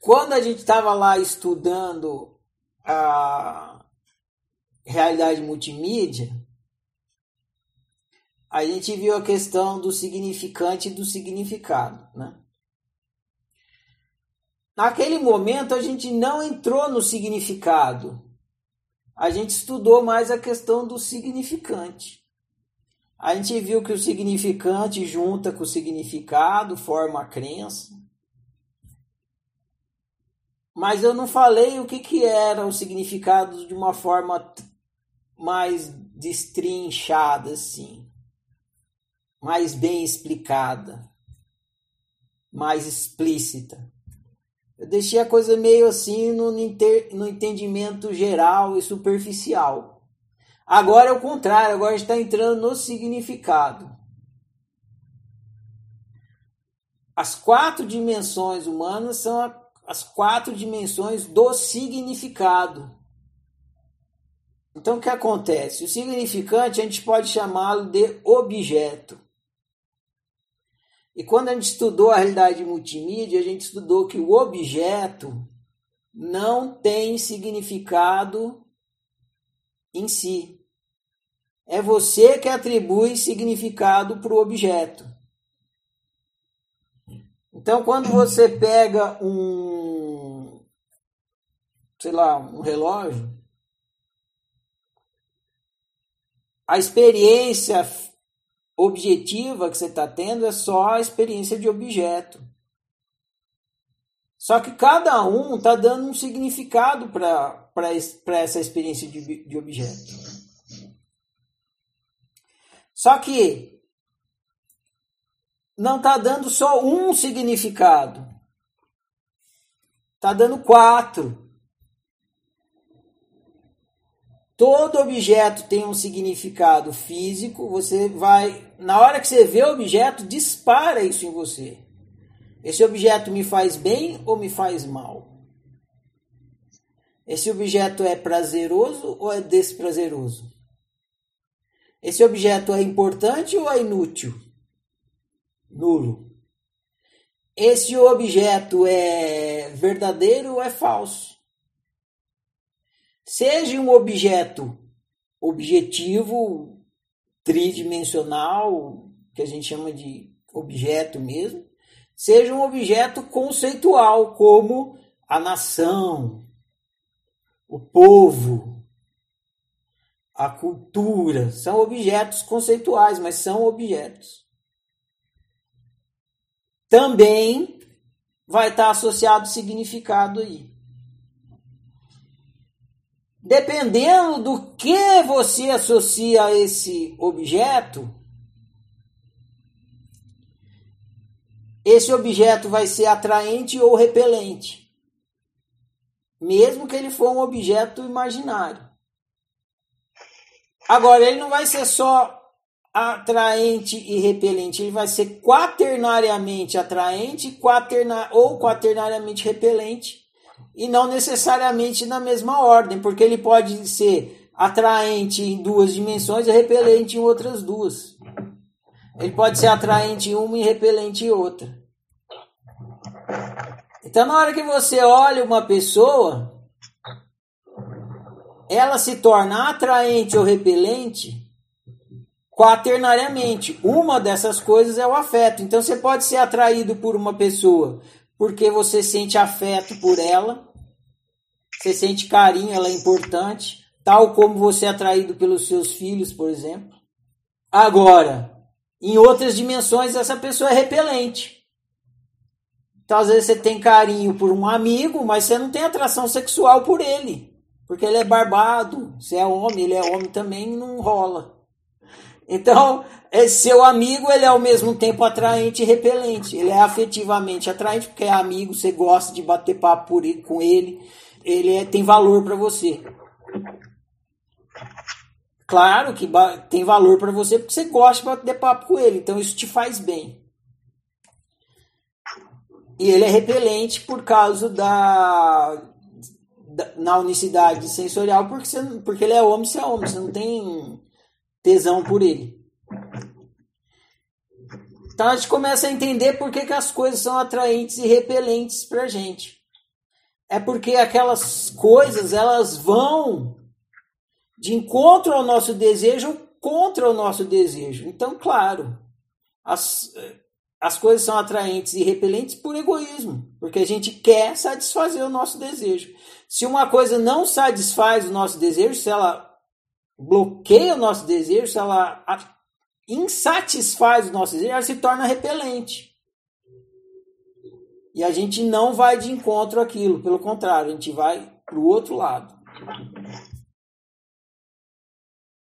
quando a gente estava lá estudando a realidade multimídia, a gente viu a questão do significante e do significado, né? Naquele momento a gente não entrou no significado. A gente estudou mais a questão do significante. A gente viu que o significante junta com o significado, forma a crença. Mas eu não falei o que, que era o significado de uma forma mais destrinchada, assim, mais bem explicada, mais explícita. Eu deixei a coisa meio assim no, no entendimento geral e superficial. Agora é o contrário, agora está entrando no significado. As quatro dimensões humanas são a, as quatro dimensões do significado. Então o que acontece? O significante a gente pode chamá-lo de objeto. E quando a gente estudou a realidade multimídia, a gente estudou que o objeto não tem significado em si. É você que atribui significado para o objeto. Então, quando você pega um, sei lá, um relógio, a experiência objetiva que você está tendo é só a experiência de objeto. Só que cada um está dando um significado para essa experiência de, de objeto. Só que não está dando só um significado. Está dando quatro. Todo objeto tem um significado físico. Você vai, na hora que você vê o objeto, dispara isso em você. Esse objeto me faz bem ou me faz mal? Esse objeto é prazeroso ou é desprazeroso? Esse objeto é importante ou é inútil? Nulo. Esse objeto é verdadeiro ou é falso? seja um objeto objetivo, tridimensional, que a gente chama de objeto mesmo, seja um objeto conceitual, como a nação, o povo, a cultura. São objetos conceituais, mas são objetos. Também vai estar associado significado aí dependendo do que você associa a esse objeto, esse objeto vai ser atraente ou repelente, mesmo que ele for um objeto imaginário. Agora, ele não vai ser só atraente e repelente, ele vai ser quaternariamente atraente quaterna, ou quaternariamente repelente e não necessariamente na mesma ordem, porque ele pode ser atraente em duas dimensões e repelente em outras duas. Ele pode ser atraente em uma e repelente em outra. Então, na hora que você olha uma pessoa, ela se torna atraente ou repelente quaternariamente. Uma dessas coisas é o afeto. Então, você pode ser atraído por uma pessoa porque você sente afeto por ela, você sente carinho, ela é importante, tal como você é atraído pelos seus filhos, por exemplo. Agora, em outras dimensões, essa pessoa é repelente. Então, às vezes, você tem carinho por um amigo, mas você não tem atração sexual por ele. Porque ele é barbado, você é homem, ele é homem também, não rola. Então, seu amigo, ele é ao mesmo tempo atraente e repelente. Ele é afetivamente atraente, porque é amigo, você gosta de bater papo por ele, com ele, ele é, tem valor para você. Claro que tem valor para você porque você gosta de bater papo com ele, então isso te faz bem. E ele é repelente por causa da, da na unicidade sensorial, porque, você, porque ele é homem, você é homem, você não tem tesão por ele. Então a gente começa a entender por que, que as coisas são atraentes e repelentes para a gente. é porque aquelas coisas elas vão de encontro ao nosso desejo contra o nosso desejo. Então, claro, as, as coisas são atraentes e repelentes por egoísmo, porque a gente quer satisfazer o nosso desejo. Se uma coisa não satisfaz o nosso desejo, se ela bloqueia o nosso desejo, se ela insatisfaz o nosso desejo, ela se torna repelente. E a gente não vai de encontro àquilo, pelo contrário, a gente vai para o outro lado.